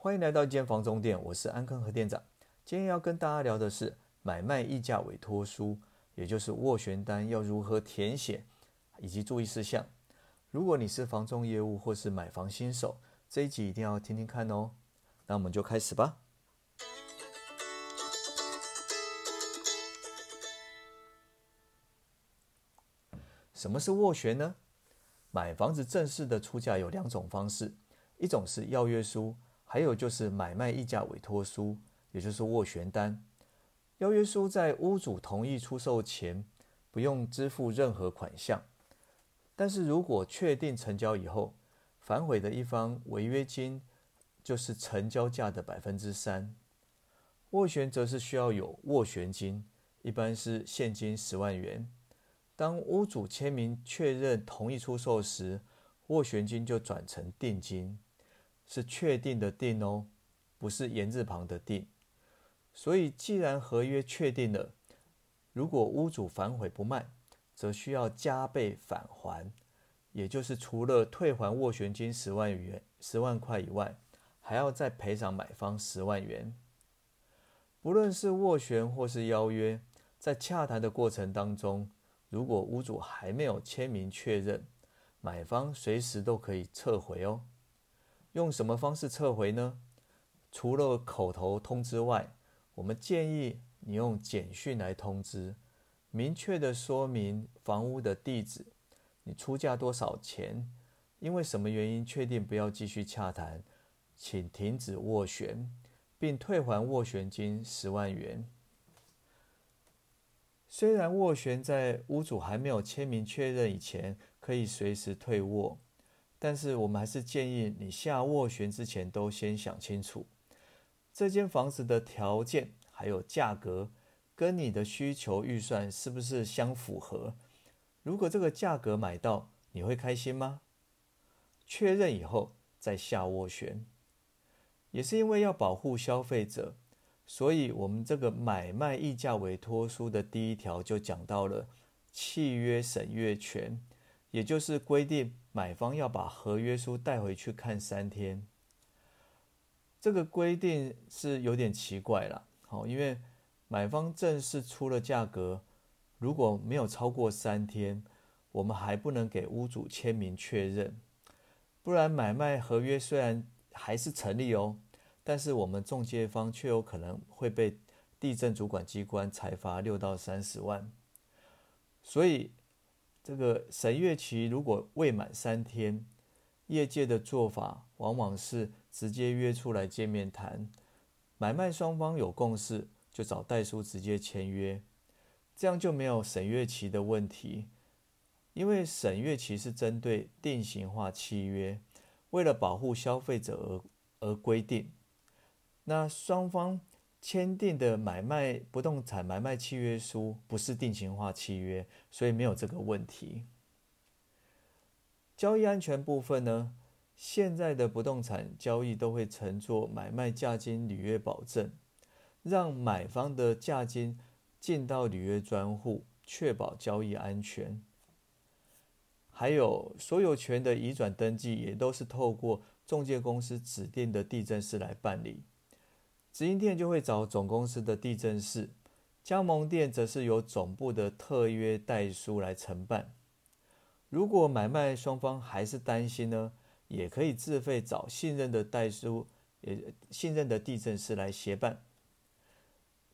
欢迎来到一间房中店，我是安坑和店长。今天要跟大家聊的是买卖溢价委托书，也就是斡旋单要如何填写以及注意事项。如果你是房仲业务或是买房新手，这一集一定要听听看哦。那我们就开始吧。什么是斡旋呢？买房子正式的出价有两种方式，一种是要约书，还有就是买卖溢价委托书。也就是斡旋单，邀约书在屋主同意出售前不用支付任何款项，但是如果确定成交以后，反悔的一方违约金就是成交价的百分之三。斡旋则是需要有斡旋金，一般是现金十万元。当屋主签名确认同意出售时，斡旋金就转成定金，是确定的定哦，不是言字旁的定。所以，既然合约确定了，如果屋主反悔不卖，则需要加倍返还，也就是除了退还斡旋金十万元、十万块以外，还要再赔偿买方十万元。不论是斡旋或是邀约，在洽谈的过程当中，如果屋主还没有签名确认，买方随时都可以撤回哦。用什么方式撤回呢？除了口头通知外，我们建议你用简讯来通知，明确的说明房屋的地址，你出价多少钱，因为什么原因确定不要继续洽谈，请停止斡旋，并退还斡旋金十万元。虽然斡旋在屋主还没有签名确认以前可以随时退斡，但是我们还是建议你下斡旋之前都先想清楚。这间房子的条件还有价格，跟你的需求预算是不是相符合？如果这个价格买到，你会开心吗？确认以后再下斡旋，也是因为要保护消费者，所以我们这个买卖溢价委托书的第一条就讲到了契约审阅权，也就是规定买方要把合约书带回去看三天。这个规定是有点奇怪了，好，因为买方正式出了价格，如果没有超过三天，我们还不能给屋主签名确认，不然买卖合约虽然还是成立哦，但是我们中介方却有可能会被地震主管机关裁罚六到三十万，所以这个审阅期如果未满三天，业界的做法往往是。直接约出来见面谈，买卖双方有共识，就找代书直接签约，这样就没有审阅期的问题。因为审阅期是针对定型化契约，为了保护消费者而而规定。那双方签订的买卖不动产买卖契约书不是定型化契约，所以没有这个问题。交易安全部分呢？现在的不动产交易都会乘坐买卖价金履约保证，让买方的价金进到履约专户，确保交易安全。还有所有权的移转登记也都是透过中介公司指定的地震师来办理，直营店就会找总公司的地震师，加盟店则是由总部的特约代书来承办。如果买卖双方还是担心呢？也可以自费找信任的代书，也信任的地震师来协办。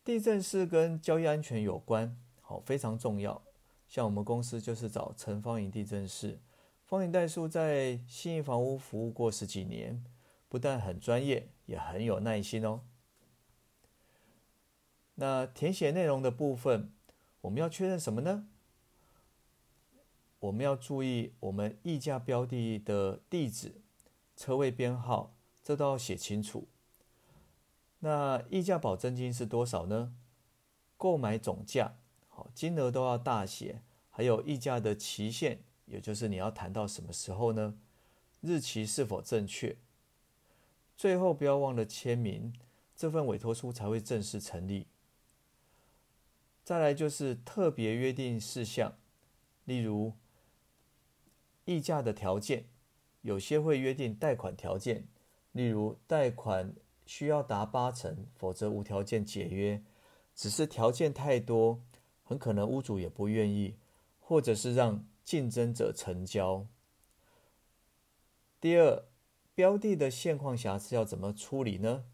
地震师跟交易安全有关，好非常重要。像我们公司就是找陈方颖地震师，方颖代书在信义房屋服务过十几年，不但很专业，也很有耐心哦。那填写内容的部分，我们要确认什么呢？我们要注意，我们议价标的的地址、车位编号，这都要写清楚。那议价保证金是多少呢？购买总价，好，金额都要大写。还有议价的期限，也就是你要谈到什么时候呢？日期是否正确？最后不要忘了签名，这份委托书才会正式成立。再来就是特别约定事项，例如。议价的条件，有些会约定贷款条件，例如贷款需要达八成，否则无条件解约。只是条件太多，很可能屋主也不愿意，或者是让竞争者成交。第二，标的的现况瑕疵要怎么处理呢？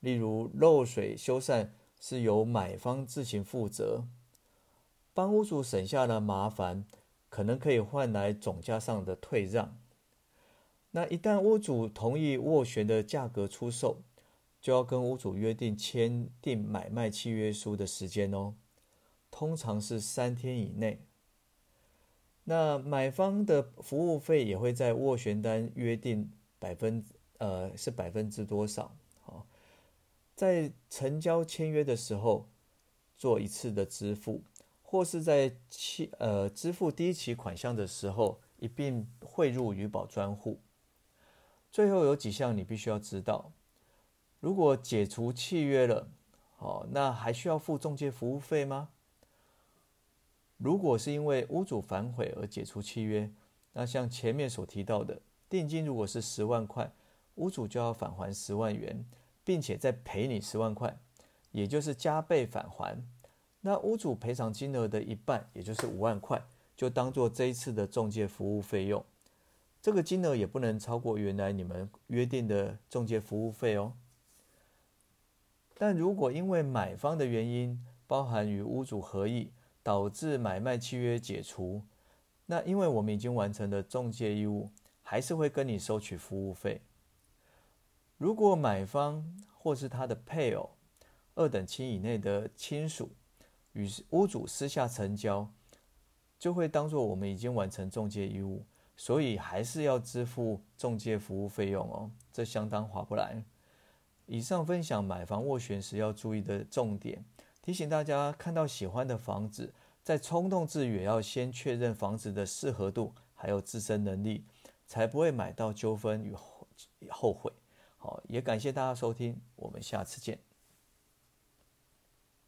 例如漏水修缮是由买方自行负责，帮屋主省下了麻烦，可能可以换来总价上的退让。那一旦屋主同意斡旋的价格出售，就要跟屋主约定签订买卖契约书的时间哦，通常是三天以内。那买方的服务费也会在斡旋单约定百分呃是百分之多少？在成交签约的时候做一次的支付，或是在期呃支付第一期款项的时候一并汇入余保专户。最后有几项你必须要知道：如果解除契约了，好，那还需要付中介服务费吗？如果是因为屋主反悔而解除契约，那像前面所提到的，定金如果是十万块，屋主就要返还十万元，并且再赔你十万块，也就是加倍返还。那屋主赔偿金额的一半，也就是五万块，就当做这一次的中介服务费用。这个金额也不能超过原来你们约定的中介服务费哦。但如果因为买方的原因，包含与屋主合意，导致买卖契约解除，那因为我们已经完成了中介义务，还是会跟你收取服务费。如果买方或是他的配偶、二等亲以内的亲属与屋主私下成交，就会当做我们已经完成中介义务。所以还是要支付中介服务费用哦，这相当划不来。以上分享买房斡旋时要注意的重点，提醒大家看到喜欢的房子，在冲动之余也要先确认房子的适合度，还有自身能力，才不会买到纠纷与后后悔。好，也感谢大家收听，我们下次见。